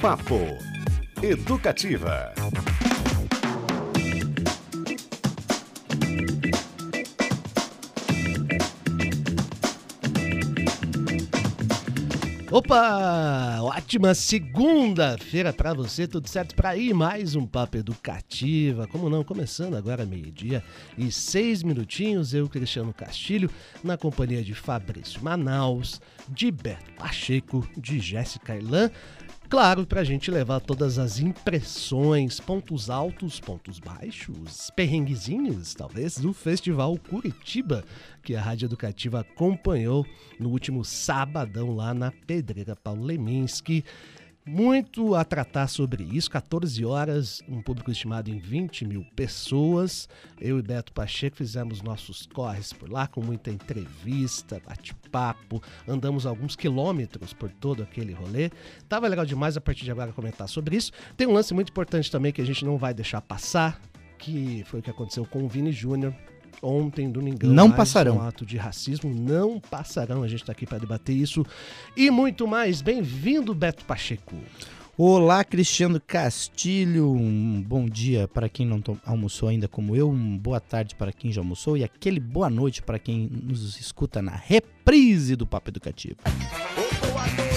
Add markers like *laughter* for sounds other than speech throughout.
Papo Educativa. Opa! Ótima segunda-feira para você, tudo certo para ir mais um papo educativa. Como não, começando agora meio-dia e seis minutinhos, eu, Cristiano Castilho, na companhia de Fabrício Manaus, de Beto Pacheco, de Jéssica Ilan, Claro, para a gente levar todas as impressões, pontos altos, pontos baixos, perrenguezinhos, talvez, do Festival Curitiba, que a Rádio Educativa acompanhou no último sabadão lá na Pedreira Paulo Leminski muito a tratar sobre isso. 14 horas, um público estimado em 20 mil pessoas. Eu e Beto Pacheco fizemos nossos corres por lá, com muita entrevista, bate-papo. Andamos alguns quilômetros por todo aquele rolê. Tava legal demais a partir de agora comentar sobre isso. Tem um lance muito importante também que a gente não vai deixar passar, que foi o que aconteceu com o Vini Júnior ontem, domingão. Não passarão. Um ato de racismo. Não passarão. A gente está aqui para debater isso e muito mais. Bem-vindo, Beto Pacheco. Olá, Cristiano Castilho. Um bom dia para quem não almoçou ainda como eu. Uma boa tarde para quem já almoçou. E aquele boa noite para quem nos escuta na reprise do Papo Educativo. boa noite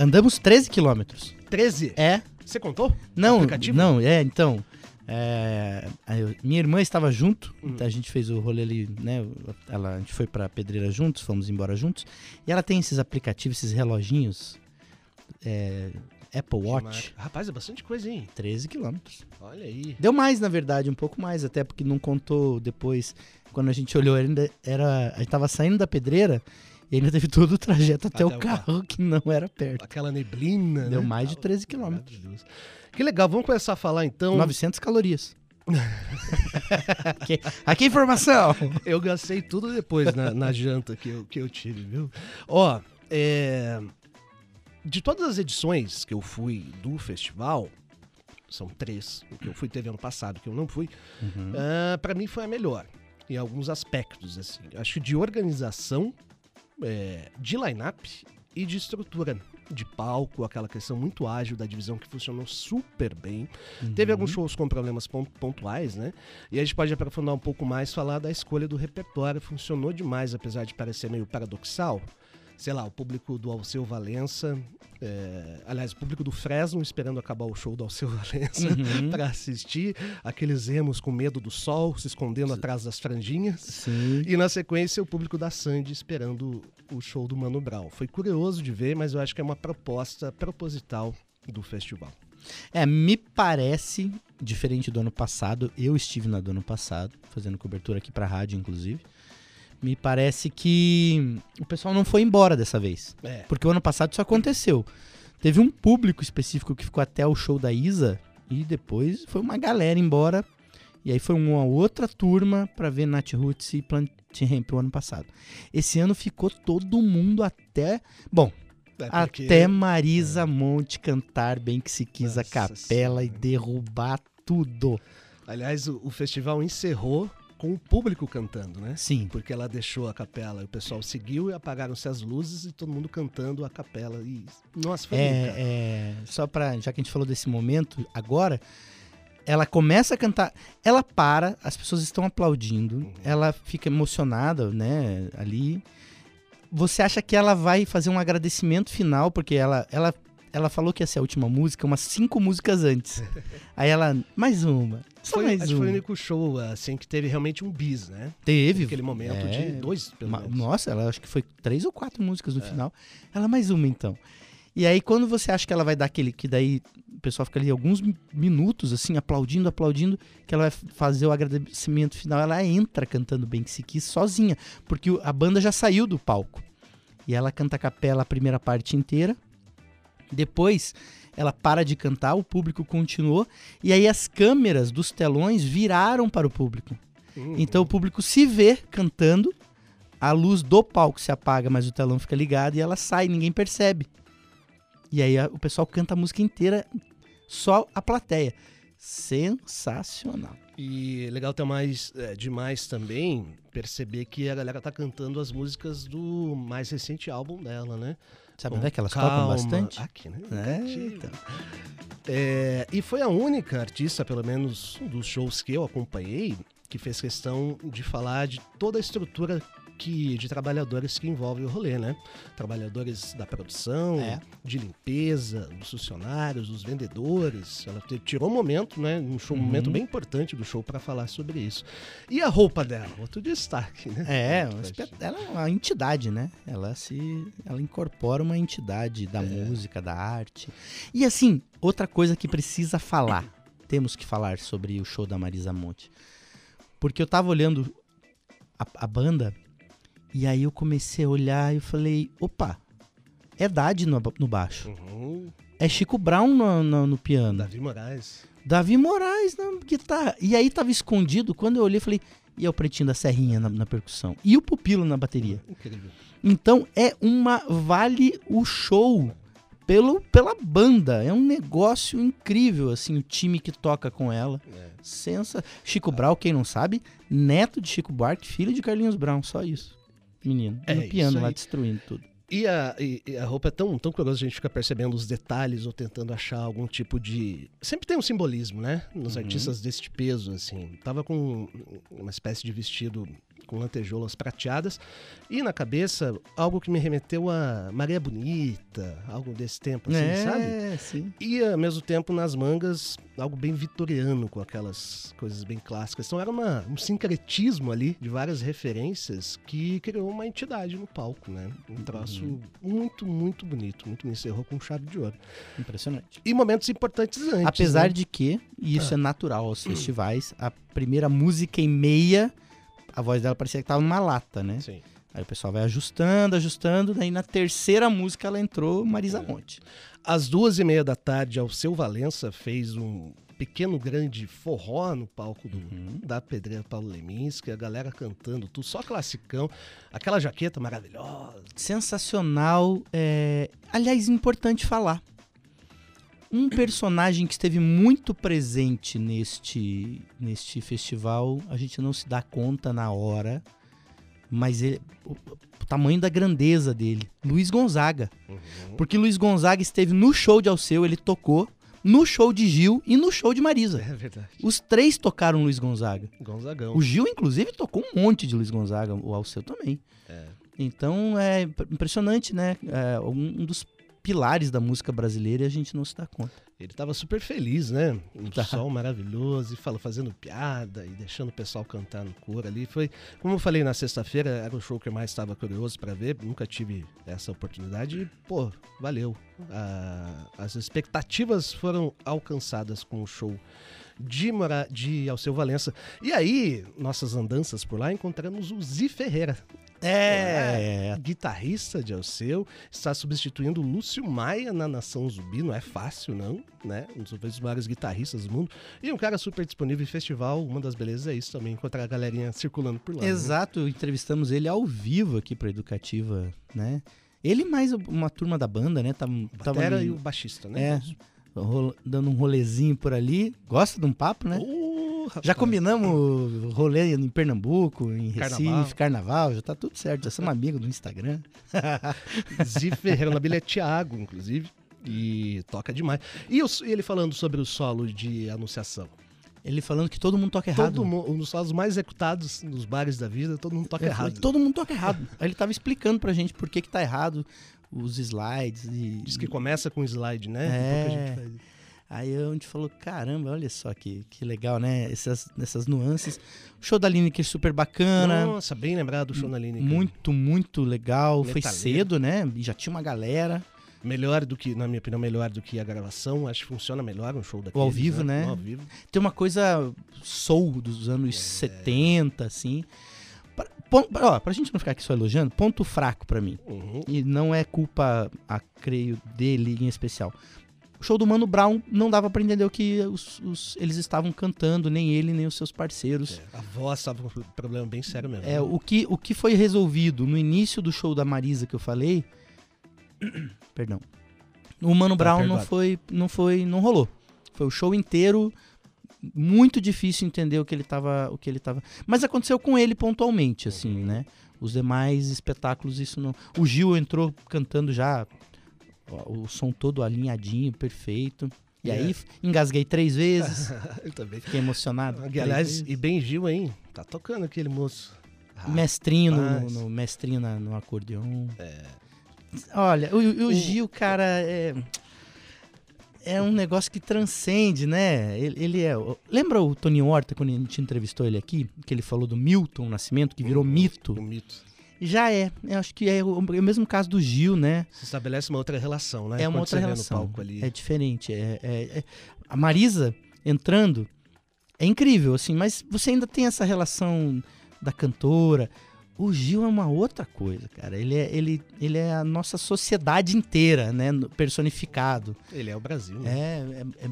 Andamos 13 quilômetros. 13? É. Você contou? Não, não, é, então. É, minha irmã estava junto, hum. a gente fez o rolê ali, né? Ela, a gente foi pra pedreira juntos, fomos embora juntos. E ela tem esses aplicativos, esses reloginhos. É, Apple Watch. Rapaz, é bastante coisa, hein? 13 quilômetros. Olha aí. Deu mais, na verdade, um pouco mais, até porque não contou depois. Quando a gente olhou, ainda era. A gente tava saindo da pedreira e ainda teve todo o trajeto até, até o, carro, carro, que não era perto. Aquela neblina. Deu né? mais de 13 quilômetros. Que legal, vamos começar a falar então. 900 calorias. *laughs* aqui, aqui informação! Eu gastei tudo depois na, na janta que eu, que eu tive, viu? Ó, é, de todas as edições que eu fui do festival, são três, o que eu fui teve ano passado, que eu não fui, uhum. uh, ah, para mim foi a melhor, em alguns aspectos, assim. Acho que de organização é, de line-up e de estrutura de palco, aquela questão muito ágil da divisão que funcionou super bem. Uhum. Teve alguns shows com problemas pontuais, né? E a gente pode aprofundar um pouco mais, falar da escolha do repertório. Funcionou demais, apesar de parecer meio paradoxal sei lá, o público do Alceu Valença, é, aliás, o público do Fresno esperando acabar o show do Alceu *laughs* Valença uhum. para assistir, aqueles emos com medo do sol, se escondendo atrás das franjinhas. Sim. E na sequência, o público da Sandy esperando o show do Mano Brown. Foi curioso de ver, mas eu acho que é uma proposta proposital do festival. É, me parece diferente do ano passado. Eu estive na do ano passado, fazendo cobertura aqui para a rádio, inclusive me parece que o pessoal não foi embora dessa vez. É. Porque o ano passado isso aconteceu. Teve um público específico que ficou até o show da Isa e depois foi uma galera embora. E aí foi uma outra turma para ver Nat Roots e Plant Ramp o ano passado. Esse ano ficou todo mundo até. Bom, é porque... até Marisa é. Monte cantar bem que se quis Nossa a capela senhora. e derrubar tudo. Aliás, o, o festival encerrou com o público cantando, né? Sim. Porque ela deixou a capela o pessoal seguiu e apagaram-se as luzes e todo mundo cantando a capela. E, nossa, foi é, é, Só para já que a gente falou desse momento, agora, ela começa a cantar, ela para, as pessoas estão aplaudindo, uhum. ela fica emocionada, né, ali. Você acha que ela vai fazer um agradecimento final, porque ela, ela ela falou que ia ser a última música umas cinco músicas antes. Aí ela, mais uma. Só foi, mais acho uma. foi o único show, assim, que teve realmente um bis, né? Teve. Naquele momento é, de dois, pelo menos. Nossa, ela acho que foi três ou quatro músicas no é. final. Ela, mais uma então. E aí, quando você acha que ela vai dar aquele. Que daí o pessoal fica ali alguns minutos, assim, aplaudindo, aplaudindo, que ela vai fazer o agradecimento final, ela entra cantando Bem Que Se Quis sozinha. Porque a banda já saiu do palco. E ela canta a capela a primeira parte inteira depois ela para de cantar, o público continuou e aí as câmeras dos telões viraram para o público. Uhum. Então o público se vê cantando, a luz do palco se apaga, mas o telão fica ligado e ela sai, ninguém percebe. E aí a, o pessoal canta a música inteira, só a plateia. Sensacional. E legal ter mais é, demais também perceber que a galera tá cantando as músicas do mais recente álbum dela, né? Sabe onde é que elas tocam bastante? Aqui, né? É, então. É, e foi a única artista, pelo menos dos shows que eu acompanhei, que fez questão de falar de toda a estrutura que, de trabalhadores que envolve o rolê, né? Trabalhadores da produção, É. de limpeza, dos funcionários, dos vendedores. Ela tirou um momento, né? Um, show, um Uhum. momento bem importante do show para falar sobre isso. E a roupa dela? Outro destaque, né? É, ela é uma entidade, né? Ela se. Ela incorpora uma entidade da música, da arte. E assim, outra coisa que precisa falar. Temos que falar sobre o show da Marisa Monte. Porque eu tava olhando a, a banda e aí eu comecei a olhar e falei, opa, é Dade no, no baixo. Uhum. É Chico Brown no, no- no piano. Davi Moraes. Davi Moraes na guitarra. E aí tava escondido, quando eu olhei, falei, e é o pretinho da Serrinha na, na percussão. E o pupilo na bateria. Incrível. Então é uma. Vale o show pelo, pela banda. É um negócio incrível, assim, o time que toca com ela. É. Sensa. Chico Brown, quem não sabe, neto de Chico Buarque, filho de Carlinhos Brown, só isso. Menino. É no piano lá destruindo tudo. E a, e- e a roupa é tão, tão curiosa, a gente fica percebendo os detalhes ou tentando achar algum tipo de. Sempre tem um simbolismo, né? Nos Uhum. artistas deste peso, assim. Tava com uma espécie de vestido com lantejoulas prateadas e na cabeça algo que me remeteu a Maria Bonita, algo desse tempo, assim, sabe? é, sim. E ao mesmo tempo nas mangas, algo bem vitoriano, com aquelas coisas bem clássicas. Então era uma, um sincretismo ali de várias referências que criou uma entidade no palco, né? Um troço Uhum. muito, muito bonito. Muito me encerrou com chave de ouro. Impressionante. E momentos importantes antes. Apesar né? de que, e isso Ah. é natural aos festivais, a primeira música e meia, a voz dela parecia que tava numa lata, né? Sim. Aí o pessoal vai ajustando, ajustando, daí na terceira música ela entrou Marisa Monte. Às duas e meia da tarde, ao seu Valença fez um pequeno grande forró no palco do, Uhum. da Pedreira Paulo Leminski, a galera cantando tudo, só classicão, aquela jaqueta maravilhosa. Sensacional. é, Aliás, importante falar. Um personagem que esteve muito presente neste, neste festival, a gente não se dá conta na hora, mas ele- o, o tamanho da grandeza dele. Luiz Gonzaga. Porque Luiz Gonzaga esteve no show de Alceu, ele tocou, no show de Gil e no show de Marisa. É verdade. Os três tocaram Luiz Gonzaga. Gonzagão. O Gil, inclusive, tocou um monte de Luiz Gonzaga, o Alceu também. É. Então é imp- impressionante, né? É um dos pilares da música brasileira e a gente não se dá conta. Ele tava super feliz, né? Um Tá. sol maravilhoso, e fala, fazendo piada e deixando o pessoal cantar no coro ali. Foi, como eu falei na sexta-feira, era o show que eu mais estava curioso para ver. Nunca tive essa oportunidade e, pô, valeu. Ah, as expectativas foram alcançadas com o show de, Mora, de Alceu Valença. E aí, nossas andanças por lá, encontramos o Zi Ferreira. É, guitarrista de Alceu, está substituindo o Lúcio Maia na Nação Zumbi, não é fácil não, né? Um dos maiores guitarristas do mundo. E um cara super disponível em festival, uma das belezas é isso também, encontrar a galerinha circulando por lá. né? exato. Entrevistamos ele ao vivo aqui pra Educativa, né? Ele mais uma turma da banda, né? Tava, Batera ali, e o baixista, né? É, dando um rolezinho por ali. Gosta de um papo, né? Ô, Já combinamos rolê em Pernambuco, em Recife, Carnaval. carnaval. já tá tudo certo. Já somos amigos do Instagram. *laughs* Zi Ferreira, na bilha é Thiago, inclusive. E toca demais. E, os- ele falando sobre o solo de anunciação. Ele falando que todo mundo toca errado. Todo mundo, um dos solos mais executados nos bares da vida, todo mundo toca Ele falou errado. todo mundo toca errado. Aí ele tava explicando pra gente por que que tá errado os slides e... Diz que começa com slide, né? É. Aí a gente falou, caramba, olha só que, que legal, né? Essas, essas nuances. O show da Lineker super bacana. Nossa, bem lembrado do show na Lineker. Muito, muito legal. Foi Metaleiro. cedo, né? E já tinha uma galera. Melhor do que, na minha opinião, melhor do que a gravação. Acho que funciona melhor um show daquele. ao vivo, né? Ao vivo. Tem uma coisa soul dos anos É. 70, assim. Pra, ó, pra gente não ficar aqui só elogiando, ponto fraco pra mim. Uhum. E não é culpa, a creio, dele em especial. O show do Mano Brown não dava pra entender o que os- os- eles estavam cantando, nem ele, nem os seus parceiros. É, a voz tava com um problema bem sério mesmo. É, o, que, o que foi resolvido no início do show da Marisa que eu falei. *coughs* Perdão. O Mano Tá Brown não foi, não foi. não rolou. Foi o show inteiro muito difícil entender o que ele tava, o que ele tava. Mas aconteceu com ele pontualmente, assim, né? Os demais espetáculos isso não. O Gil entrou cantando já o som todo alinhadinho, perfeito. E É. aí engasguei três vezes, *laughs* Eu também. fiquei emocionado. Aliás, e bem Gil, hein? Tá tocando aquele moço. mestrinho no, rapaz. no mestrinho na- no acordeon. Olha, o, o O- Gil, cara, é é um negócio que transcende, né? Ele, ele é. Lembra o Tony Horta quando a gente entrevistou ele aqui, que ele falou do Milton Nascimento, que virou mito? O mito. Já é. Eu acho que é o, o mesmo caso do Gil, né? Se estabelece uma outra relação, né? É uma Quando outra relação. É diferente. É, é- é- A Marisa entrando é incrível, assim, mas você ainda tem essa relação da cantora. O Gil é uma outra coisa, cara. Ele é, ele, ele é a nossa sociedade inteira, né? Personificado. Ele é o Brasil. né? É, é- é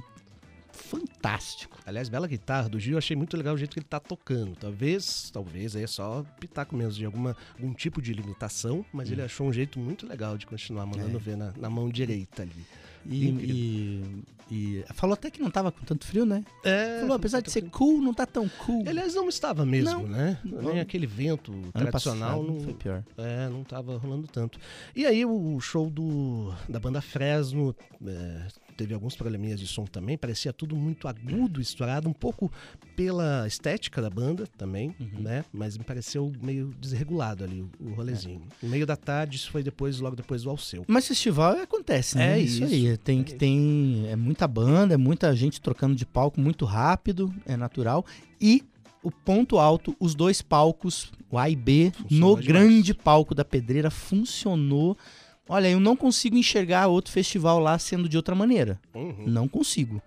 fantástico. Aliás, bela guitarra do Gil, eu achei muito legal o jeito que ele tá tocando. Talvez, talvez aí é só pitaco mesmo de alguma, algum tipo de limitação, mas ele achou um jeito muito legal de continuar mandando É. ver na, na mão direita ali. E, e- e falou até que não tava com tanto frio, né? É, Falou, apesar de ser cool, não tá tão cool. Aliás, não estava mesmo, Não. né? Não. Nem aquele vento Ano tradicional passado não, foi pior. É, não tava rolando tanto. E aí o show do, da banda Fresno é, teve alguns probleminhas de som também, parecia tudo muito agudo, estourado, um pouco pela estética da banda também, Uhum. né? Mas me pareceu meio desregulado ali o, o rolezinho. No meio da tarde, isso foi depois, logo depois do Alceu. Mas festival acontece, né? É isso, isso, aí. Tem é que tem é muita banda, é muita gente trocando de palco muito rápido, é natural. E o ponto alto, os dois palcos, o A e B, Funcionou no demais. grande palco da Pedreira funcionou. Olha, eu não consigo enxergar outro festival lá sendo de outra maneira. Uhum. Não consigo.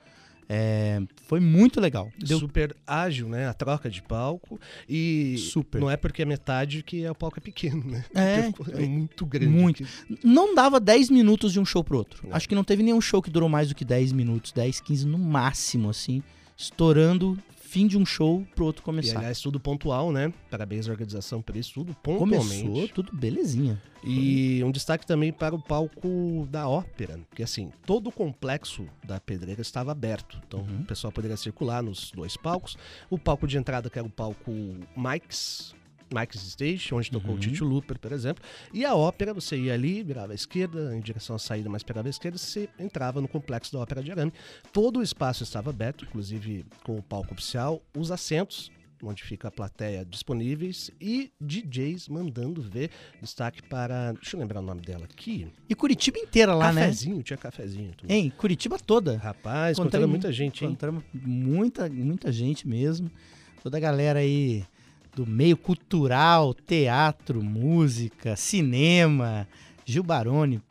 É, foi muito legal. Deu Super ágil, né? A troca de palco. E Super. não é porque é metade que é o palco é pequeno, né? É, *laughs* Porque é muito grande. muito. Não dava 10 minutos de um show pro outro. Não. Acho que não teve nenhum show que durou mais do que 10 minutos, 10, 15 no máximo, assim. Estourando, fim de um show pro outro E começar. aliás, tudo pontual, né? Parabéns à organização por isso, tudo pontualmente. Começou tudo belezinha. E um destaque também para o palco da ópera, porque assim, todo o complexo da pedreira estava aberto. Então Uhum. o pessoal poderia circular nos dois palcos. O palco de entrada, que era o palco Mike's. Mike's Stage, onde tocou Uhum. o Tito Luper, por exemplo. E a ópera, você ia ali, virava à esquerda, em direção à saída, mas pegava à esquerda, você entrava no complexo da Ópera de Arame. Todo o espaço estava aberto, inclusive com o palco oficial, os assentos, onde fica a plateia disponíveis, e DJs mandando ver. Destaque para. Deixa eu lembrar o nome dela aqui. E Curitiba inteira lá, cafezinho, tinha cafezinho. também. né? Hein, Curitiba toda. Rapaz, mu- muita gente, hein? Encontramos muita, muita gente mesmo. Toda a galera aí do meio cultural, teatro, música, cinema, Gil Baroni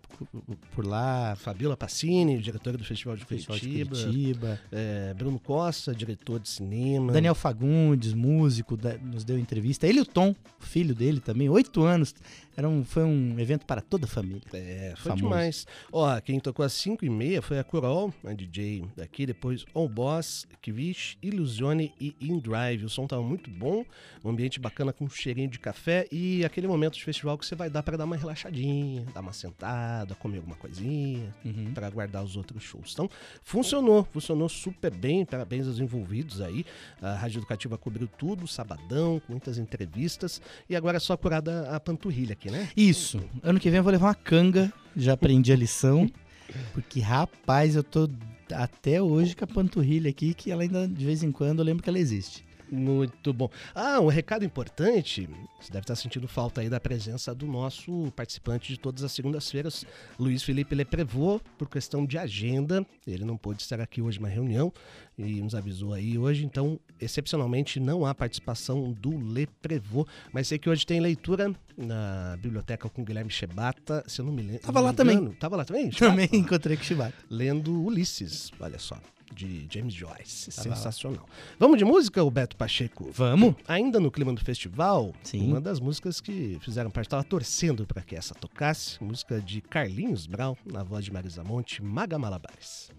por lá, Fabiola Passini, diretora do Festival de Festival de Curitiba. Curitiba. É, Bruno Costa, diretor de cinema. Daniel Fagundes, músico, da- nos deu entrevista. Ele e o Tom, filho dele também, oito anos. Era um, foi um evento para toda a família. É, foi Famoso. demais. Ó, quem tocou às 5 e meia foi a Curol, a DJ daqui, depois On Boss, Kvish, Illusione e In Drive. O som tava muito bom, um ambiente bacana com um cheirinho de café e aquele momento de festival que você vai dar para dar uma relaxadinha, dar uma sentada, comer alguma coisinha, Uhum. para aguardar os outros shows. Então, funcionou, funcionou super bem. Parabéns aos envolvidos aí. A Rádio Educativa cobriu tudo, sabadão, com muitas entrevistas. E agora é só curada a panturrilha aqui, né? Isso. Ano que vem eu vou levar uma canga. Já aprendi a lição. Porque, rapaz, eu tô até hoje com a panturrilha aqui, que ela ainda, de vez em quando, eu lembro que ela existe. Muito bom. Ah, um recado importante. Você deve estar sentindo falta aí da presença do nosso participante de todas as segundas-feiras, Luiz Felipe Leprevô, por questão de agenda. Ele não pôde estar aqui hoje na reunião e nos avisou aí hoje. Então, excepcionalmente, não há participação do Leprevô. Mas sei que hoje tem leitura na biblioteca com Guilherme Chebata. Se eu não me lembro. Tava lá também. Tava lá também? Também Chebata? encontrei com o Chibata. lendo Ulisses, olha só, de James Joyce. Lá. Sensacional. Vamos de música, o Beto Pacheco? Vamos? Ainda no clima do festival, Sim. uma das músicas que fizeram parte, estava torcendo para que essa tocasse, música de Carlinhos Brown, na voz de Marisa Monte, Maga Malabares.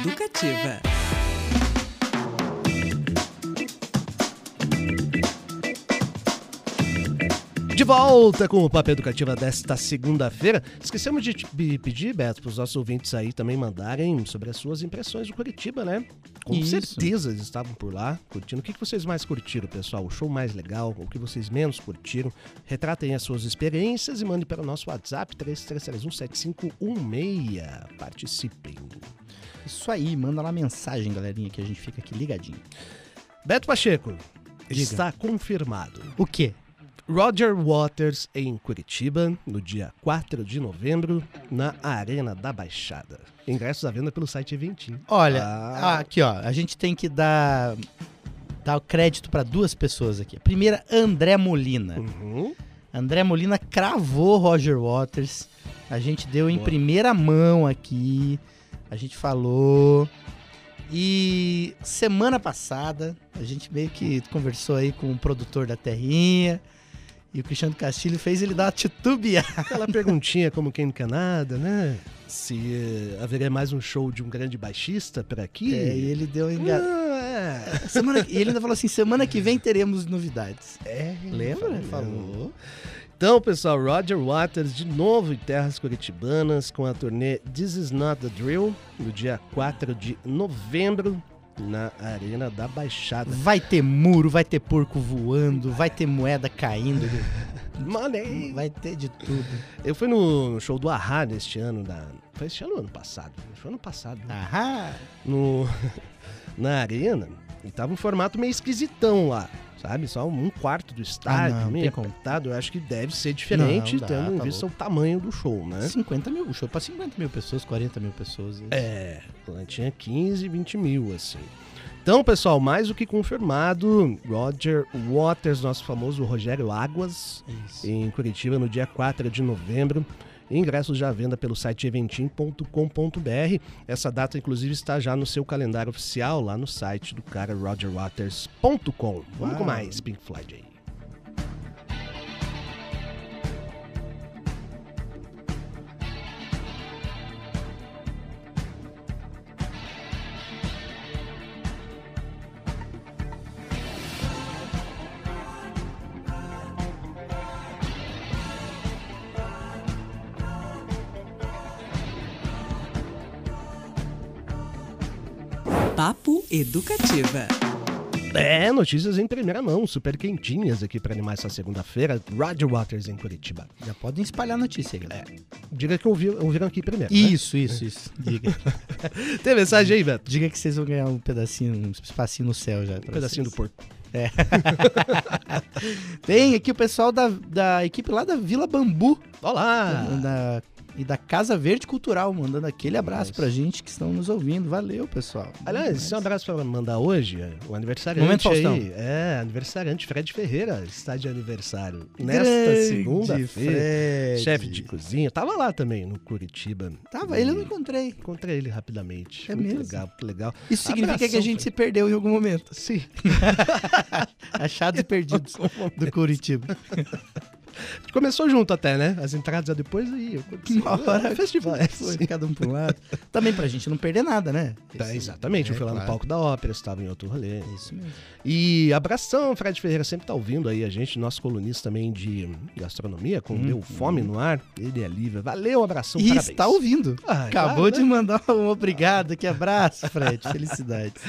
Educativa. De volta com o Papo Educativa desta segunda-feira. Esquecemos de pedir, Beto, para os nossos ouvintes aí também mandarem sobre as suas impressões do Curitiba, né? Com Isso. certeza eles estavam por lá curtindo. O que que vocês mais curtiram, pessoal? O show mais legal? O que vocês menos curtiram? Retratem as suas experiências e mandem para o nosso WhatsApp 33317516. Participem. Isso aí, manda lá mensagem, galerinha, que a gente fica aqui ligadinho. Beto Pacheco, Diga. está confirmado. O quê? Roger Waters em Curitiba, no dia 4 de novembro, na Arena da Baixada. Ingressos à venda pelo site Eventim. Olha, Ah. aqui ó, a gente tem que dar, dar o crédito para duas pessoas aqui. A primeira, André Molina. Uhum. André Molina cravou Roger Waters. A gente deu em Boa. primeira mão aqui. A gente falou. E semana passada, a gente meio que conversou aí com o produtor da Terrinha. E o Cristiano Castilho fez ele dar uma titubeada. Aquela perguntinha como quem não quer nada, né? Se eh, haveria mais um show de um grande baixista por aqui. É, e ele deu enga... Ah, é. semana... E ele ainda falou assim: semana que vem teremos novidades. É, Lembra? falou. Falou. Então, pessoal, Roger Waters de novo em terras curitibanas com a turnê This Is Not The Drill, no dia 4 de novembro, na Arena da Baixada. Vai ter muro, vai ter porco voando, vai ter moeda caindo, *laughs* Money! vai ter de tudo. Eu fui no, show do Ahá neste ano, da... foi este ano ou ano passado? Foi ano passado. Aham. No, *laughs* na Arena, e tava um formato meio esquisitão lá. Sabe, só um quarto do estádio, Ah, não, meio apertado. Eu acho que deve ser diferente, Não, dá, tendo em tá vista o tamanho do show, né? 50 mil, o show pra 50 mil pessoas, 40 mil pessoas. É, lá tinha 15, 20 mil, assim. Então, pessoal, mais do que confirmado, Roger Waters, nosso famoso Rogério Águas, Isso. em Curitiba, no dia 4 de novembro. Ingressos já à venda pelo site eventim.com.br. Essa data, inclusive, está já no seu calendário oficial, lá no site do cara rogerwaters.com. Vamos com mais Pink Floyd aí. Educativa. É, notícias em primeira mão, super quentinhas aqui para animar essa segunda-feira. Roger Waters em Curitiba. Já podem espalhar a notícia, galera. Diga que ouvi, ouviram aqui primeiro. né? Isso, isso, isso. Diga. *laughs* Tem mensagem aí, Beto? Diga que vocês vão ganhar um pedacinho, um espacinho no céu já. Um pedacinho do porco. *laughs* Tem aqui o pessoal da, da equipe lá da Vila Bambu Olá! da- e da Casa Verde Cultural, mandando aquele abraço Nice. pra gente que estão nos ouvindo. Valeu, pessoal. Aliás, esse é um abraço pra mandar hoje, é, o aniversariante Momento Faustão. aí. É, aniversariante, Fred Ferreira está de aniversário. Nesta segunda-feira. Chefe de cozinha. Tava lá também, no Curitiba. Tava, ele eu não encontrei. Encontrei ele rapidamente. É muito mesmo? legal, muito legal. Isso significa que a Abração, gente Fred. se perdeu em algum momento. Sim. *laughs* Achados e perdidos do Curitiba. A gente começou junto até, né? As entradas já depois aconteceu. *laughs* Uma hora É, festival. é, Foi cada um um lado. Também pra gente não perder nada, né? *laughs* Tá, exatamente, eu é, fui lá no claro. palco da ópera, estava em outro rolê. Isso mesmo. E abração, Fred Ferreira sempre tá ouvindo aí a gente, nosso colunista também de gastronomia, com Deu Fome no Ar. Ele é Lívia. Valeu, abração. E parabéns. está ouvindo. Ah, Acabou claro, de né? mandar um obrigado, que abraço, Fred. *laughs* Felicidades.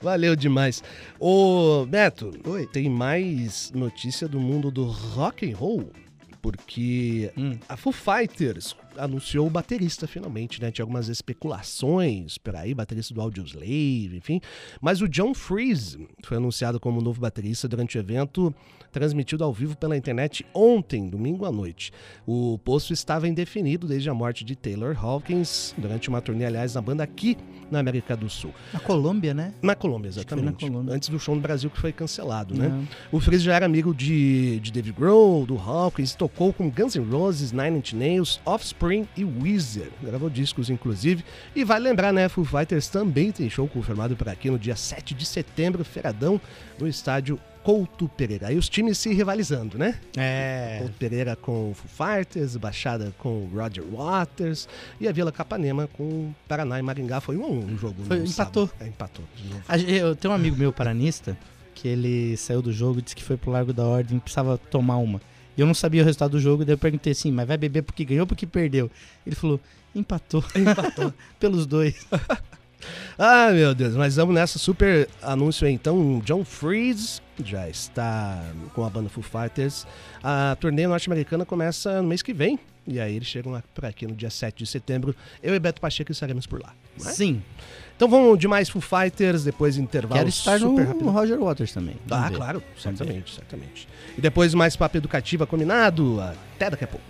Valeu demais. Ô, Beto, Oi. tem mais notícia do mundo do rock and roll, porque Hum. a Foo Fighters anunciou o baterista finalmente, né? Tinha algumas especulações por aí, baterista do Audioslave, enfim. Mas o John Freeze foi anunciado como novo baterista durante o evento transmitido ao vivo pela internet ontem, domingo à noite. O posto estava indefinido desde a morte de Taylor Hawkins, durante uma turnê, aliás, na banda aqui na América do Sul. Na Colômbia, né? Na Colômbia, foi na exatamente. Colômbia. Antes do show no Brasil que foi cancelado, né? Não. O Freeze já era amigo de, de Dave Grohl, do Hawkins, tocou tocou com Guns N' Roses, Nine Inch Nails, Offspring e Weezer. Gravou discos, inclusive. E vai lembrar, né? Foo Fighters também tem show confirmado por aqui no dia 7 de setembro, feiradão, no estádio Couto Pereira. Aí os times se rivalizando, né? É. Couto Pereira com o Foo Fighters, Baixada com o Roger Waters e a Vila Capanema com o Paraná e Maringá. Foi um a um o jogo. Foi, empatou. É, empatou. Eu tenho um amigo meu paranista que ele saiu do jogo e disse que foi pro Largo da Ordem e precisava tomar uma. E eu não sabia o resultado do jogo, daí eu perguntei assim, mas vai beber porque ganhou ou porque perdeu? Ele falou, empatou. *laughs* Empatou. *laughs* Pelos dois. *laughs* Ah, meu Deus, mas vamos nessa super anúncio aí. Então, John Freeze já está com a banda Foo Fighters. A turnê norte-americana começa no mês que vem. E aí eles chegam por aqui no dia 7 de setembro. Eu e Beto Pacheco estaremos por lá. Não é? Sim. Então vamos de mais Foo Fighters, depois intervalo Quero estar no, super rápido. no Roger Waters também. Ah, ver. claro, certamente, certamente. E depois mais papo educativa combinado. Até daqui a pouco.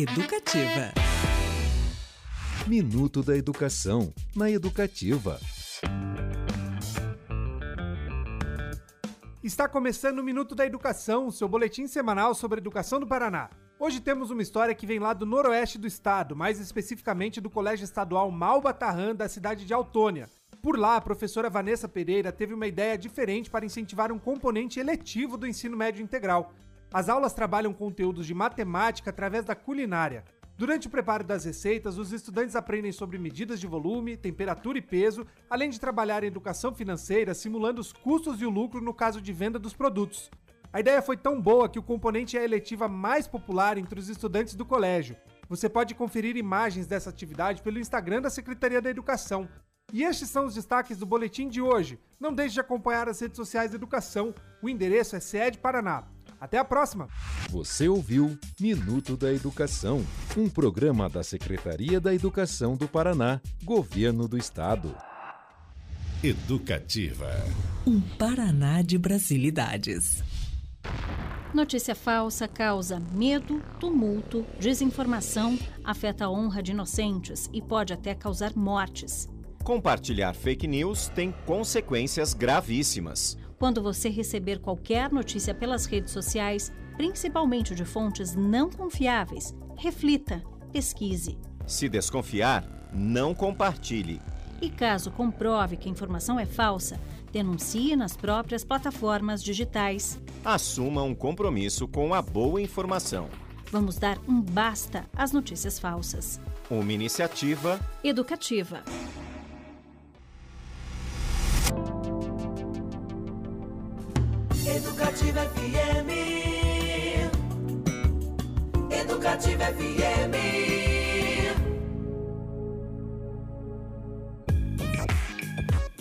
Educativa. Minuto da Educação, na Educativa. Está começando o Minuto da Educação, seu boletim semanal sobre a educação do Paraná. Hoje temos uma história que vem lá do noroeste do estado, mais especificamente do Colégio Estadual Malbatarran, da cidade de Autônia. Por lá, a professora Vanessa Pereira teve uma ideia diferente para incentivar um componente eletivo do ensino médio integral. As aulas trabalham conteúdos de matemática através da culinária. Durante o preparo das receitas, os estudantes aprendem sobre medidas de volume, temperatura e peso, além de trabalhar em educação financeira, simulando os custos e o lucro no caso de venda dos produtos. A ideia foi tão boa que o componente é a eletiva mais popular entre os estudantes do colégio. Você pode conferir imagens dessa atividade pelo Instagram da Secretaria da Educação. E estes são os destaques do boletim de hoje. Não deixe de acompanhar as redes sociais da educação. O endereço é SED Paraná. Até a próxima! Você ouviu Minuto da Educação, um programa da Secretaria da Educação do Paraná, Governo do Estado. Educativa. Um Paraná de Brasilidades. Notícia falsa causa medo, tumulto, desinformação, afeta a honra de inocentes e pode até causar mortes. Compartilhar fake news tem consequências gravíssimas. Quando você receber qualquer notícia pelas redes sociais, principalmente de fontes não confiáveis, reflita, pesquise. Se desconfiar, não compartilhe. E caso comprove que a informação é falsa, denuncie nas próprias plataformas digitais. Assuma um compromisso com a boa informação. Vamos dar um basta às notícias falsas. Uma iniciativa Educativa. Educativa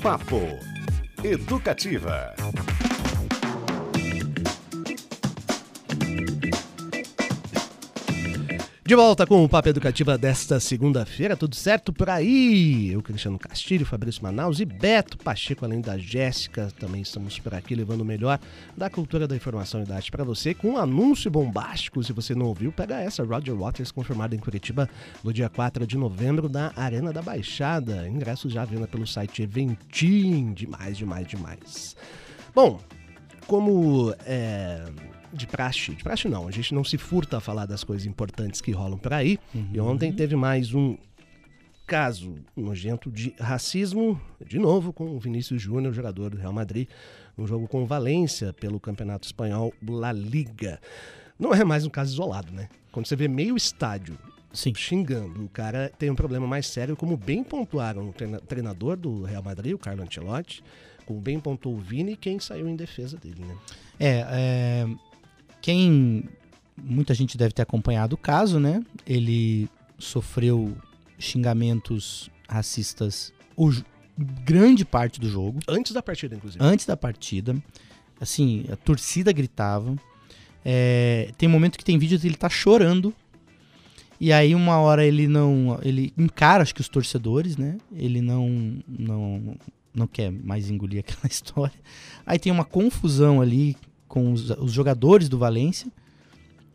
Papo Educativa. De volta com o Papo Educativa desta segunda-feira, tudo certo por aí? Eu, Cristiano Castilho, Fabrício Manaus e Beto Pacheco, além da Jéssica, também estamos por aqui levando o melhor da cultura da informação e da arte para você, com um anúncio bombástico, se você não ouviu, pega essa, Roger Waters confirmado em Curitiba no dia 4 de novembro na Arena da Baixada, ingressos já à venda pelo site Eventim, demais, demais, demais. Bom, como é, de praxe, de praxe não, a gente não se furta a falar das coisas importantes que rolam por aí. E ontem teve mais um caso nojento de racismo, de novo com o Vinícius Júnior, jogador do Real Madrid, um jogo com o Valência pelo Campeonato Espanhol La Liga. Não é mais um caso isolado, né? Quando você vê meio estádio Sim. xingando, o cara tem um problema mais sério, como bem pontuaram o treina- treinador do Real Madrid, o Carlo Ancelotti, como bem pontuou o Vini, quem saiu em defesa dele, né? É, é, quem muita gente deve ter acompanhado o caso, né? Ele sofreu xingamentos racistas o grande parte do jogo, Antes da partida, inclusive. antes da partida. Assim, a torcida gritava. É, tem momento que tem vídeo dele tá chorando. E aí uma hora ele não, ele encara acho que os torcedores, né? Ele não não não quer mais engolir aquela *laughs* história. Aí tem uma confusão ali com os, os jogadores do Valência.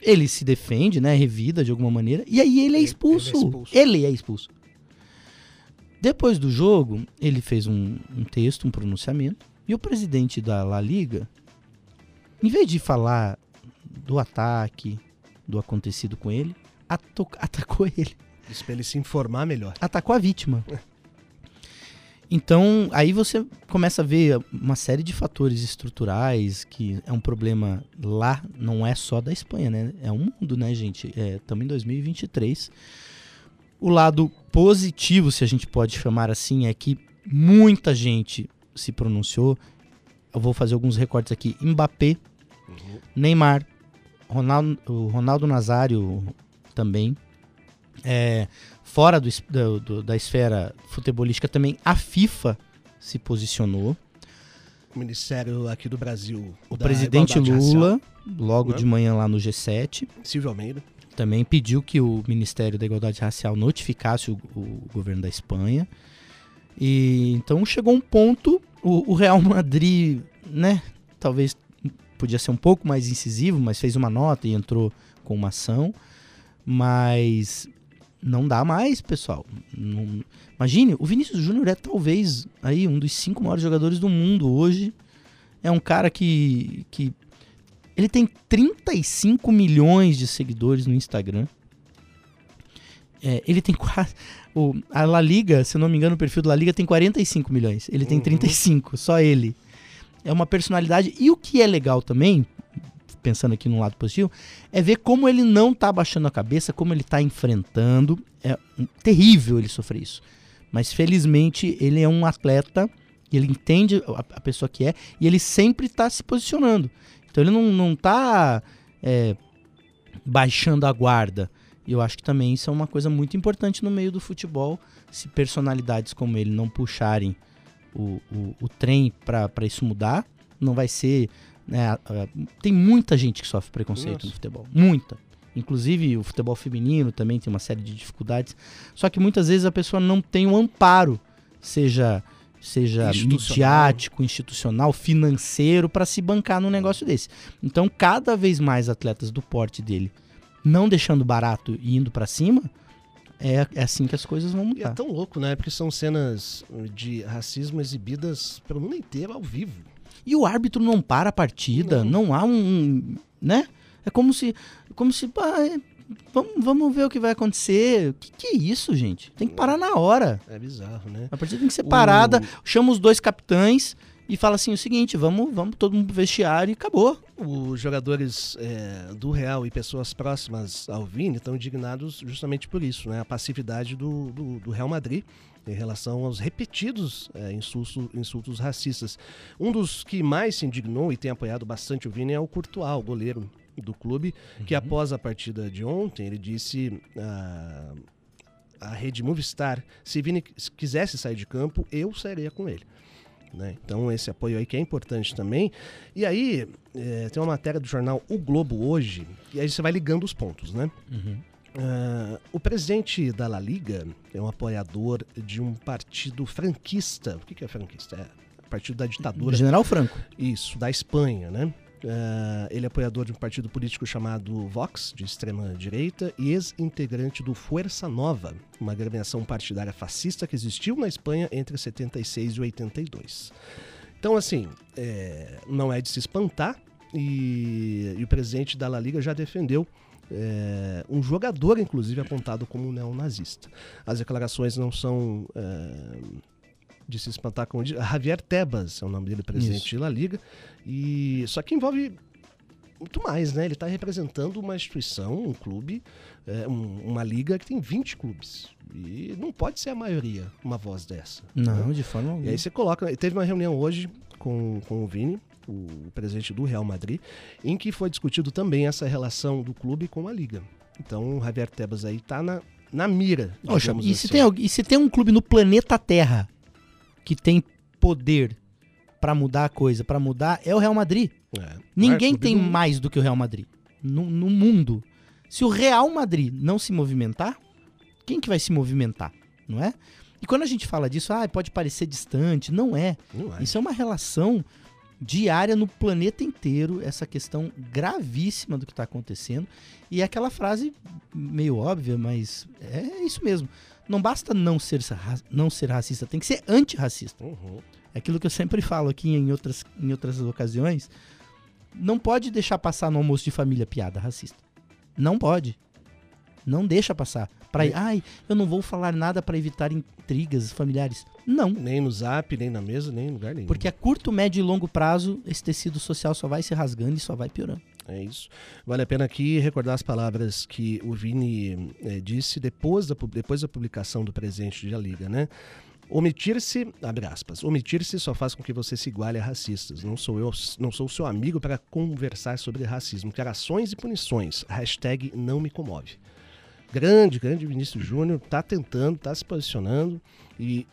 Ele se defende, né? Revida de alguma maneira. E aí ele é expulso. ele é expulso. Ele é expulso. Depois do jogo, ele fez um, um texto, um pronunciamento. E o presidente da La Liga, em vez de falar do ataque, do acontecido com ele, *laughs* atacou ele Isso pra ele se informar melhor. atacou a vítima. *laughs* Então, aí você começa a ver uma série de fatores estruturais que é um problema lá, não é só da Espanha, né? É um mundo, né, gente? É, Estamos em 2023. O lado positivo, se a gente pode chamar assim, é que muita gente se pronunciou. Eu vou fazer alguns recortes aqui. Mbappé, Neymar, Ronaldo, o Ronaldo Nazário também. É, fora do do- da esfera futebolística também, a FIFA se posicionou. O Ministério aqui do Brasil. O presidente Igualdade Racial, Lula, logo de manhã lá no G7, Silvio Almeida. também pediu que o Ministério da Igualdade Racial notificasse o, o governo da Espanha. E então chegou um ponto, o, o Real Madrid, né, talvez podia ser um pouco mais incisivo, mas fez uma nota e entrou com uma ação. Mas não dá mais, pessoal. Não- imagine, o Vinícius Júnior é talvez aí um dos cinco maiores jogadores do mundo hoje. É um cara que, que ele tem 35 milhões de seguidores no Instagram. É, ele tem quase. O, a La Liga, se eu não me engano, o perfil da La Liga tem 45 milhões. Ele tem Uhum. 35, só ele. É uma personalidade. E o que é legal também, pensando aqui no lado positivo, é ver como ele não tá baixando a cabeça, como ele tá enfrentando. É terrível ele sofrer isso. Mas felizmente ele é um atleta, ele entende a, a pessoa que é, e ele sempre tá se posicionando. Então ele não, não tá é, baixando a guarda. E eu acho que também isso é uma coisa muito importante no meio do futebol. Se personalidades como ele não puxarem o, o, o trem para isso mudar, não vai ser. Né, a- a- tem muita gente que sofre preconceito Nossa. no futebol. Muita. Inclusive o futebol feminino também tem uma série de dificuldades. Só que muitas vezes a pessoa não tem um amparo, seja seja Institucional. midiático, institucional, financeiro, para se bancar num negócio desse. Então, cada vez mais atletas do porte dele não deixando barato e indo pra cima, é, é assim que as coisas vão E é mudar. tão louco, né? Porque são cenas de racismo exibidas pelo mundo inteiro ao vivo. E o árbitro não para a partida, não, há um, um- né? É como se, como se, pá, é, vamos, vamos ver o que vai acontecer. O que, que é isso, gente? Tem que parar na hora. É bizarro, né? A partida tem que ser O- parada, chama os dois capitães e fala assim o seguinte, vamos, vamos todo mundo pro vestiário e acabou. Os jogadores é, do Real e pessoas próximas ao Vini estão indignados justamente por isso, né? A passividade do, do, do Real Madrid em relação aos repetidos é, insultos, insultos racistas. Um dos que mais se indignou e tem apoiado bastante o Vini é o Courtois, o goleiro do clube, que após a partida de ontem, ele disse ah, à rede Movistar, se Vini quisesse sair de campo, eu sairia com ele. né? Então esse apoio aí que é importante também. E aí é, tem uma matéria do jornal O Globo hoje, e aí você vai ligando os pontos, né? Ah, o presidente da La Liga é um apoiador de um partido franquista. O que que é franquista? É partido da ditadura. General Franco. Isso, da Espanha, né? Ah, ele é apoiador de um partido político chamado Vox, de extrema direita, e ex-integrante do Fuerza Nova, uma agremiação partidária fascista que existiu na Espanha entre 76 e 82. Então, assim, é, não é de se espantar, e, e o presidente da La Liga já defendeu é, um jogador, inclusive, apontado como neonazista. As declarações não são é, de se espantar com Javier Tebas é o nome dele, presidente da Liga. E só que envolve muito mais, né? Ele está representando uma instituição, um clube, é, um- uma liga que tem 20 clubes. E não pode ser a maioria uma voz dessa. Não, de forma E alguma. aí você coloca. Teve uma reunião hoje com, com o Vini, o presidente do Real Madrid, em que foi discutido também essa relação do clube com a liga. Então o Javier Tebas aí tá na, na mira. Poxa, e, se assim. tem, e se tem um clube no planeta Terra que tem poder pra mudar a coisa, pra mudar, é o Real Madrid. É. Ninguém Maior clube tem do mais do que o Real Madrid no, no mundo. Se o Real Madrid não se movimentar, quem que vai se movimentar, não é? E quando a gente fala disso, ah, pode parecer distante, não é. Não é. Isso é uma relação diária no planeta inteiro, essa questão gravíssima do que está acontecendo. E é aquela frase meio óbvia, mas é isso mesmo. Não basta não ser, não ser racista, tem que ser antirracista. Uhum. É aquilo que eu sempre falo aqui em outras, em outras ocasiões. Não pode deixar passar no almoço de família piada racista. Não pode. Não deixa passar. Pra, ai, eu não vou falar nada para evitar intrigas familiares. Não. Nem no zap, nem na mesa, nem em lugar nenhum. Porque a curto, médio e longo prazo, esse tecido social só vai se rasgando e só vai piorando. É isso. Vale a pena aqui recordar as palavras que o Vini eh, disse depois da, depois da publicação do presidente da Liga, né? Omitir-se, abre aspas, omitir-se só faz com que você se iguale a racistas. Não sou eu, não sou seu amigo para conversar sobre racismo. Quero ações e punições. Hashtag não me comove. Grande, grande Vinícius Júnior, tá tentando, tá se posicionando e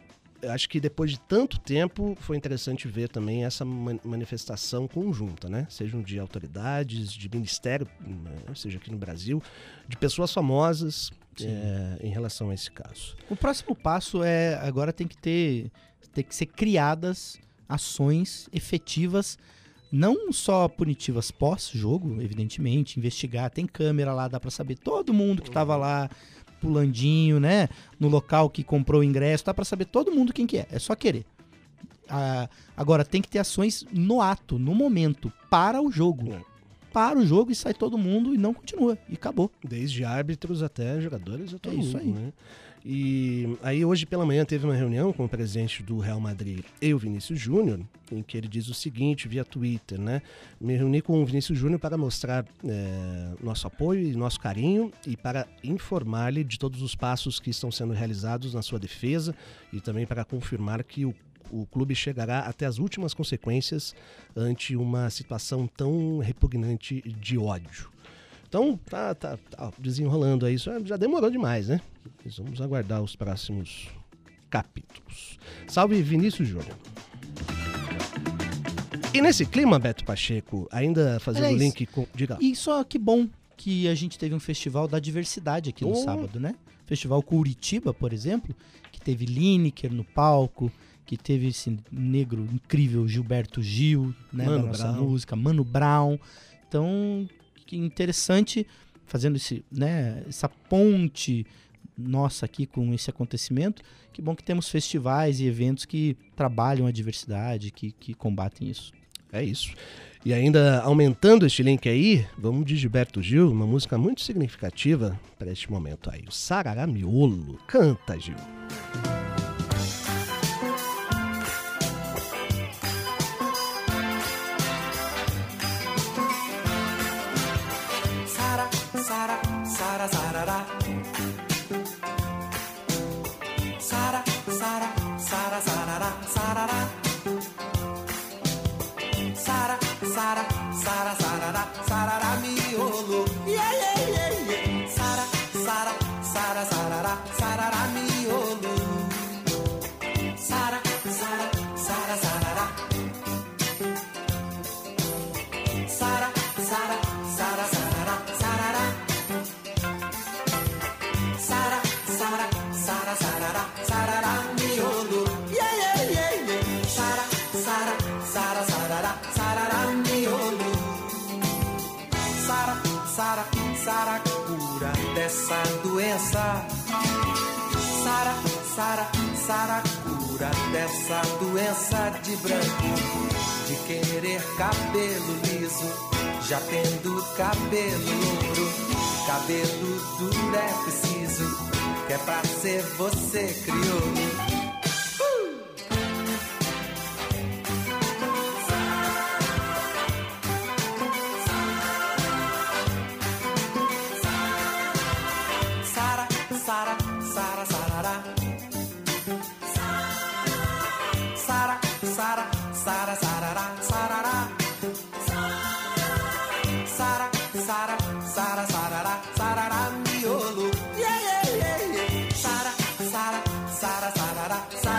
acho que depois de tanto tempo foi interessante ver também essa man- manifestação conjunta, né? Sejam de autoridades, de ministério, né? seja aqui no Brasil, de pessoas famosas é, em relação a esse caso. O próximo passo é agora tem que ter tem que ser criadas ações efetivas, não só punitivas pós-jogo, evidentemente, investigar, tem câmera lá, dá pra saber todo mundo que tava lá pulandinho, né, no local que comprou o ingresso, dá pra saber todo mundo quem que é, é só querer. Ah, agora tem que ter ações no ato, no momento, para o jogo. É. Para o jogo e sai todo mundo e não continua. E acabou. Desde árbitros até jogadores, até É isso aí. Né? E aí hoje pela manhã teve uma reunião com o presidente do Real Madrid e o Vinícius Júnior, em que ele diz o seguinte via Twitter, né? Me reuni com o Vinícius Júnior para mostrar eh, nosso apoio e nosso carinho e para informar-lhe de todos os passos que estão sendo realizados na sua defesa e também para confirmar que o o clube chegará até as últimas consequências ante uma situação tão repugnante de ódio. Então, tá, tá, tá desenrolando aí. Isso já demorou demais, né? Mas vamos aguardar os próximos capítulos. Salve Vinícius Júnior. E nesse clima, Beto Pacheco, ainda fazendo o Aliás, link com. Diga. E só que bom que a gente teve um festival da diversidade aqui no Oh. sábado, né? Festival Curitiba, por exemplo, que teve Lineker no palco, que teve esse negro incrível Gilberto Gil, né, Mano da nossa Brown. música, Mano Brown. Então, que interessante fazendo esse, né, essa ponte nossa aqui com esse acontecimento. Que bom que temos festivais e eventos que trabalham a diversidade, que, que combatem isso. É isso. E ainda aumentando este link aí, vamos de Gilberto Gil, uma música muito significativa para este momento aí. O Sarará Miolo. Canta, Gil. Tendo cabelo louro. Cabelo duro é preciso, que é pra ser você crioulo. Sara,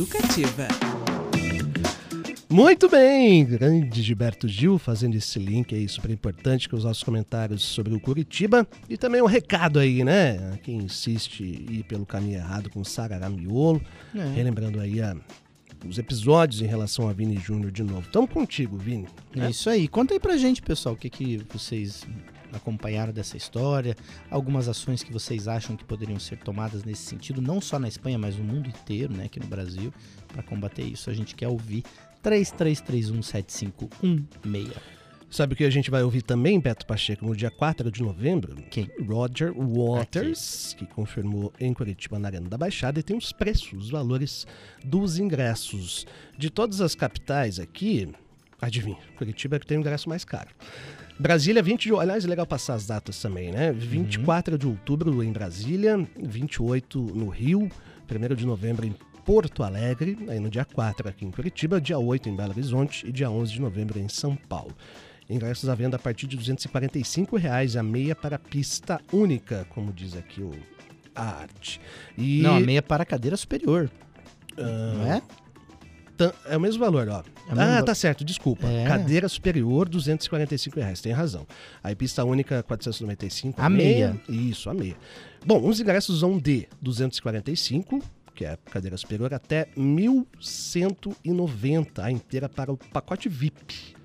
Educativa. Muito bem, grande Gilberto Gil fazendo esse link aí super importante com os nossos comentários sobre o Curitiba e também um recado aí, né? Quem insiste em ir pelo caminho errado com Sarará Miolo, É. relembrando aí a- os episódios em relação a Vini Júnior de novo. Tamo contigo, Vini. É isso aí. Conta aí pra gente, pessoal, o que, que vocês acompanharam dessa história, algumas ações que vocês acham que poderiam ser tomadas nesse sentido, não só na Espanha, mas no mundo inteiro, né, aqui no Brasil, para combater isso. A gente quer ouvir 33317516. Sabe o que a gente vai ouvir também, Beto Pacheco, no dia 4 de novembro? Quem? Roger Waters, que confirmou em Curitiba, na Arena da Baixada, e tem os preços, os valores dos ingressos. De todas as capitais aqui, adivinha, Curitiba é que tem o ingresso mais caro. Brasília, 20 de... Aliás, é legal passar as datas também, né? 24 de outubro em Brasília, 28 no Rio, 1 de novembro em Porto Alegre, aí no dia 4 aqui em Curitiba, dia 8 em Belo Horizonte e dia 11 de novembro em São Paulo. Ingressos à venda a partir de 245 reais a meia para pista única, como diz aqui o, a arte. E, Não, a meia para a cadeira superior. ah, Não é? É o mesmo valor, ó. É mesmo ah, tá certo, desculpa. É. Cadeira superior, 245 reais, tem razão. Aí pista única, 495. A meia. Isso, a meia. Bom, os ingressos vão de 245, que é a cadeira superior, até 1.190, a inteira para o pacote VIP.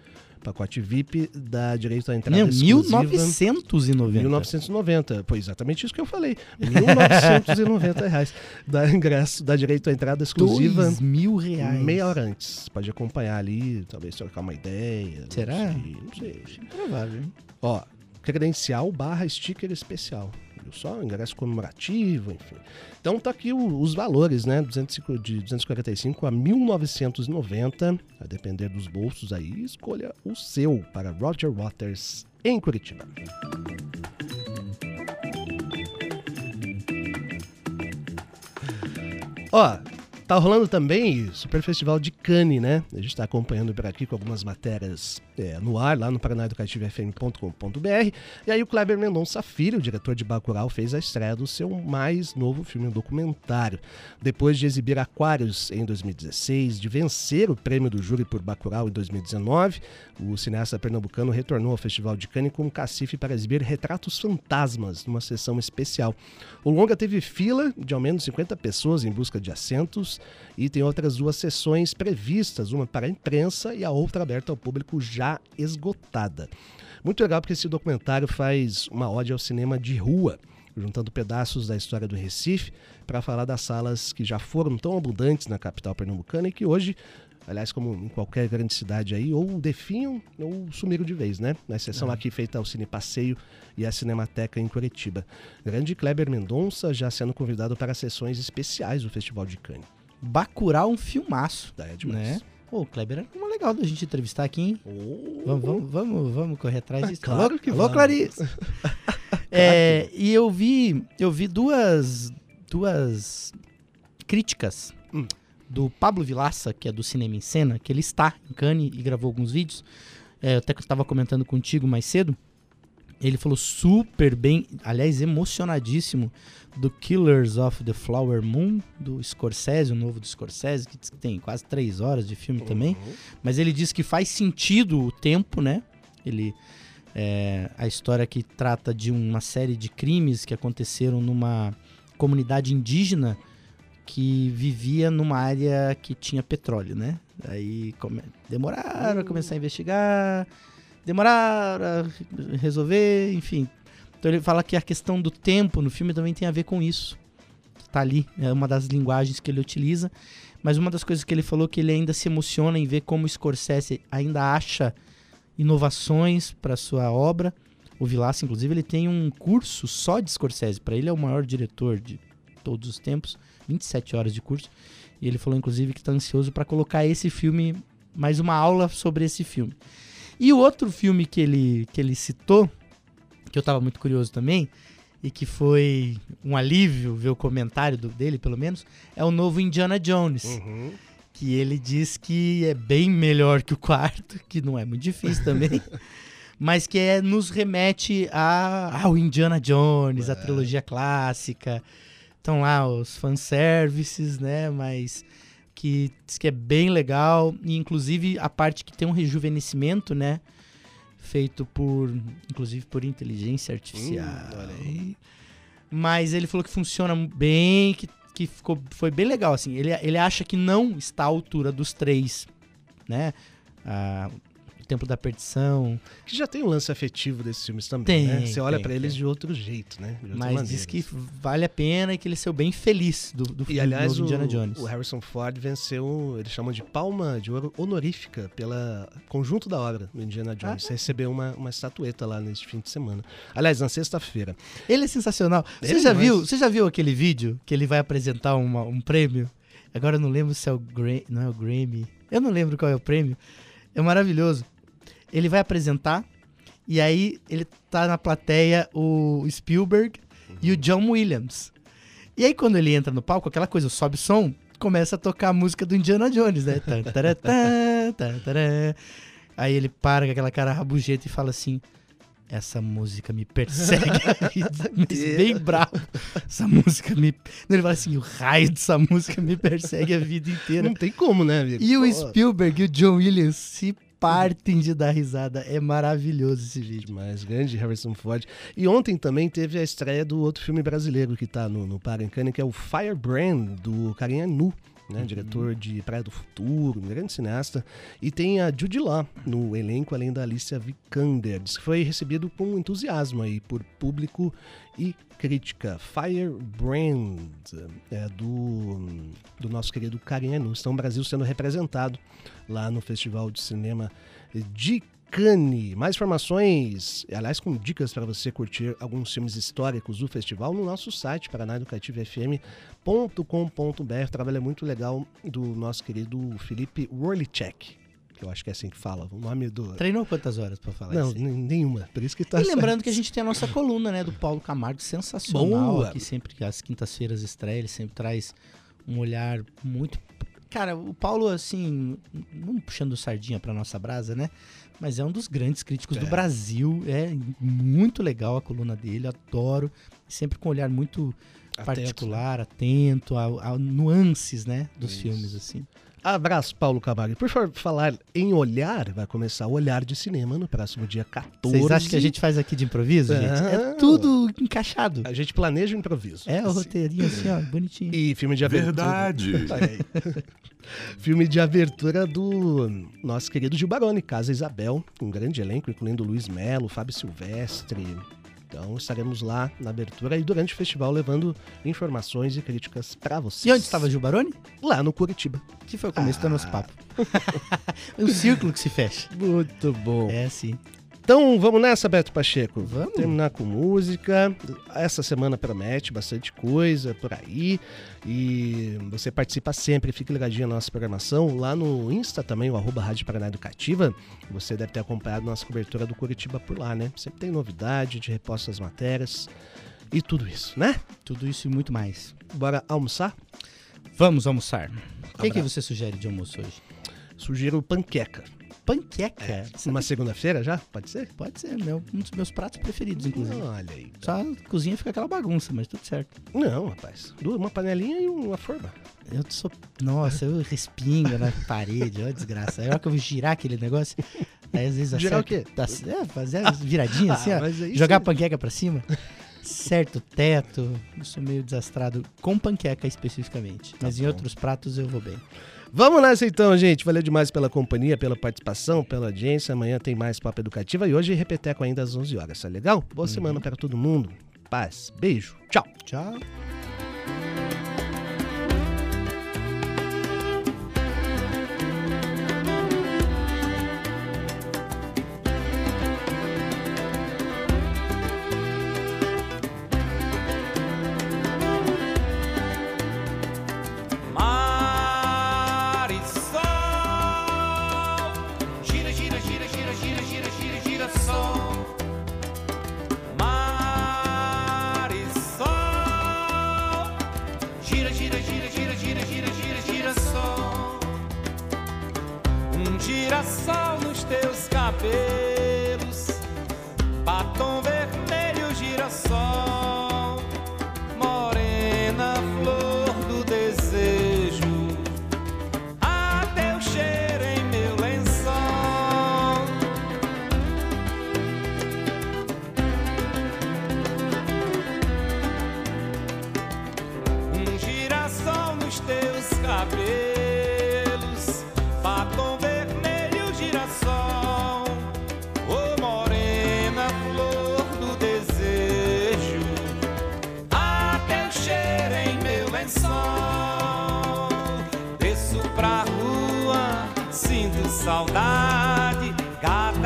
Pacote VIP dá direito à entrada Não, exclusiva. 1990. 1990, foi exatamente isso que eu falei. 1990 reais. Dá ingresso, dá direito à entrada exclusiva Dois mil reais. meia hora antes. Pode acompanhar ali, talvez trocar uma ideia. não Será? sei, Não sei. Provável. hein? Ó, credencial barra sticker especial. Viu só? Ingresso comemorativo, enfim. Então tá aqui o- os valores, né? 205 de 245 a 1990, a depender dos bolsos aí, escolha o seu para Roger Waters em Curitiba. Ó, tá rolando também Super Festival de Cannes, né? A gente tá acompanhando por aqui com algumas matérias é, no ar, lá no paranaeducativofm.com.br. E aí o Kleber Mendonça Filho, o diretor de Bacurau, fez a estreia do seu mais novo filme documentário. Depois de exibir Aquários em 2016, de vencer o prêmio do júri por Bacurau em 2019, o cineasta pernambucano retornou ao Festival de Cannes com um cacife para exibir Retratos Fantasmas, numa sessão especial. O longa teve fila de ao menos 50 pessoas em busca de assentos e tem outras duas sessões previstas, uma para a imprensa e a outra aberta ao público já esgotada. Muito legal porque esse documentário faz uma ode ao cinema de rua, juntando pedaços da história do Recife para falar das salas que já foram tão abundantes na capital pernambucana e que hoje, aliás, como em qualquer grande cidade aí, ou definham ou sumiram de vez, né? Na exceção aqui feita ao Cine Passeio e à Cinemateca em Curitiba. Grande Kleber Mendonça já sendo convidado para sessões especiais do Festival de Cannes. Bacurau um filmaço. É demais. Né? Pô, o Kleber é uma legal da gente entrevistar aqui, hein? Vamos, vamos, vamos, vamos correr atrás disso. Claro que Alô. Clarice! *laughs* É, e eu vi, eu vi duas, duas críticas Hum. do Pablo Vilaça, que é do Cinema em Cena, que ele está em Cannes e gravou alguns vídeos. É, eu até estava comentando contigo mais cedo. Ele falou super bem, aliás, emocionadíssimo, do Killers of the Flower Moon, do Scorsese, o novo do Scorsese, que tem quase três horas de filme também. Mas ele diz que faz sentido o tempo, né? Ele. É, a história que trata de uma série de crimes que aconteceram numa comunidade indígena que vivia numa área que tinha petróleo, né? Aí come- demoraram a começar a investigar, demoraram a resolver, enfim. Então ele fala que a questão do tempo no filme também tem a ver com isso. Tá ali, é uma das linguagens que ele utiliza. Mas uma das coisas que ele falou que ele ainda se emociona em ver como Scorsese ainda acha inovações para sua obra. O Vilaça, inclusive, ele tem um curso só de Scorsese. Para ele é o maior diretor de todos os tempos, 27 horas de curso. E ele falou, inclusive, que está ansioso para colocar esse filme, mais uma aula sobre esse filme. E o outro filme que ele, que ele citou, que eu estava muito curioso também, e que foi um alívio ver o comentário do- dele, pelo menos, é o novo Indiana Jones Uhum. que ele diz que é bem melhor que o quarto, que não é muito difícil também, *laughs* mas que é, nos remete a, ao Indiana Jones, a trilogia clássica. Estão lá os fanservices, né? Mas que diz que é bem legal. E inclusive a parte que tem um rejuvenescimento, né? Feito por, inclusive por inteligência artificial. Hum. Mas ele falou que funciona bem, que, que ficou, foi bem legal, assim. Ele, ele acha que não está à altura dos três, né? Ah, Templo da Perdição. Que já tem um lance afetivo desses filmes também, Tem, né? Você olha pra eles de outro jeito, né? Mas maneira. diz que vale a pena e que ele saiu bem feliz do, do E filme aliás, novo o, Indiana Jones. o Harrison Ford venceu, eles chamam de palma de ouro honorífica pela conjunto da obra do Indiana Jones. Ah. Recebeu uma, uma estatueta lá neste fim de semana. Aliás, na sexta-feira. Ele é sensacional. Você Ele é já demais. viu? Você já viu aquele vídeo que ele vai apresentar uma- um prêmio? Agora eu não lembro se é o Grammy, não é o Grammy. Eu não lembro qual é o prêmio. É maravilhoso. Ele vai apresentar e aí ele tá na plateia o Spielberg e o John Williams. E aí quando ele entra no palco, aquela coisa, sobe o som começa a tocar a música do Indiana Jones, né? *laughs* Aí ele para com aquela cara rabugenta e fala assim: Essa música me persegue a *laughs* vida. Mas bem bravo. Essa música me. Ele fala assim: O raio dessa música me persegue a vida inteira. Não tem como, né, amigo? E o Spielberg e o John Williams se partem de dar risada. É maravilhoso esse vídeo. Demais, grande Harrison Ford. E ontem também teve a estreia do outro filme brasileiro que tá no, no Parancane, que é o Firebrand, do Carinha Nu. Né, diretor de Praia do Futuro, um grande cineasta. E tem a Judy Law no elenco, além da Alicia Vikander. Diz que foi recebido com entusiasmo aí por público e crítica. Firebrand, é do, do nosso querido Carinha Nu. Então, o Brasil sendo representado lá no Festival de Cinema de Cannes. Mais informações, aliás, com dicas para você curtir alguns filmes históricos do festival no nosso site, paranaeducativofm.com.br. Trabalho é muito legal do nosso querido Felipe Worlicek, que eu acho que é assim que fala, o nome do... Treinou quantas horas pra falar Não, isso? n- nenhuma, por isso que tá E lembrando que a gente tem a nossa coluna, né, do Paulo Camargo, sensacional, Boa. que sempre, às quintas-feiras estreia, ele sempre traz um olhar muito... Cara, o Paulo, assim, não puxando sardinha pra nossa brasa, né, mas é um dos grandes críticos do É. Brasil, é muito legal a coluna dele, adoro, sempre com um olhar muito Atento, particular, atento a, a nuances, né, dos Isso. filmes, assim. Abraço, Paulo Camargo. Por favor, falar em olhar, vai começar o Olhar de Cinema no próximo dia 14. Vocês acham que a gente faz aqui de improviso, gente? É Ah. tudo encaixado. A gente planeja o improviso. É o Assim. roteirinho assim, ó, bonitinho. E filme de abertura. Verdade. *laughs* Filme de abertura do nosso querido Gil Baroni, Casa Isabel, um grande elenco, incluindo Luiz Melo, Fábio Silvestre. Então estaremos lá na abertura e durante o festival levando informações e críticas para vocês. E onde estava Gil Baroni? Lá no Curitiba. Que foi o começo do Ah. nosso papo. *laughs* é um círculo que se fecha. Muito bom. É, sim. Então vamos nessa, Beto Pacheco. Vamos. Terminar com música. Essa semana promete bastante coisa por aí. E você participa sempre, fique ligadinho na nossa programação. Lá no Insta também, o arroba Rádio Paraná Educativa. Você deve ter acompanhado nossa cobertura do Curitiba por lá, né? Sempre tem novidade, de reposta das matérias e tudo isso, né? Tudo isso e muito mais. Bora almoçar? Vamos almoçar. O que, que você sugere de almoço hoje? Sugiro panqueca. Panqueca. Uma segunda-feira já? Pode ser? Pode ser, meu, um dos meus pratos preferidos, inclusive. Olha aí. Só a cozinha fica aquela bagunça, mas tudo certo. Não, rapaz. Uma panelinha e uma forma. Eu sou. Nossa, eu respingo na *laughs* parede, ó, desgraça. A hora que eu vou girar aquele negócio. Aí às vezes Girar o quê? dá- é, fazer as viradinhas assim, Ah, ó. aí Jogar a sim. panqueca pra cima. Certo, teto. Eu sou meio desastrado com panqueca especificamente. Mas em outros pratos eu vou bem. Vamos nessa então, gente. Valeu demais pela companhia, pela participação, pela audiência. Amanhã tem mais Papo Educativa e hoje repeteco ainda às 11 horas, tá legal? Boa semana para todo mundo. Paz, beijo, tchau. Tchau.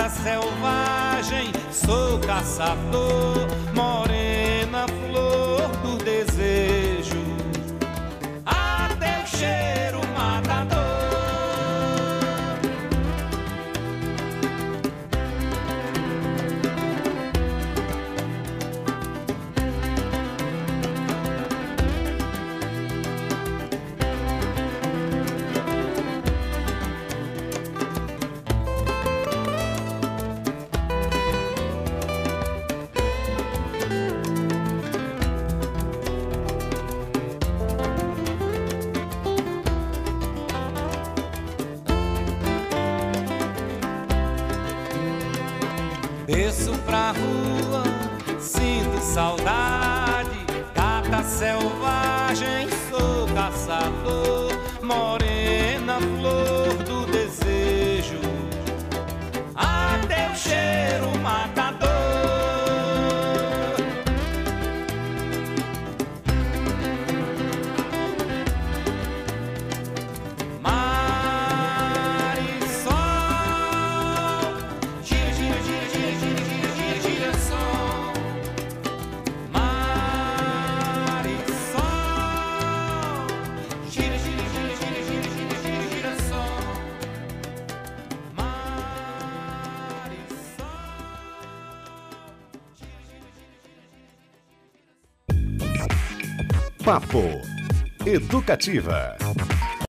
Selvagem, sou caçador, morena flor Educativa.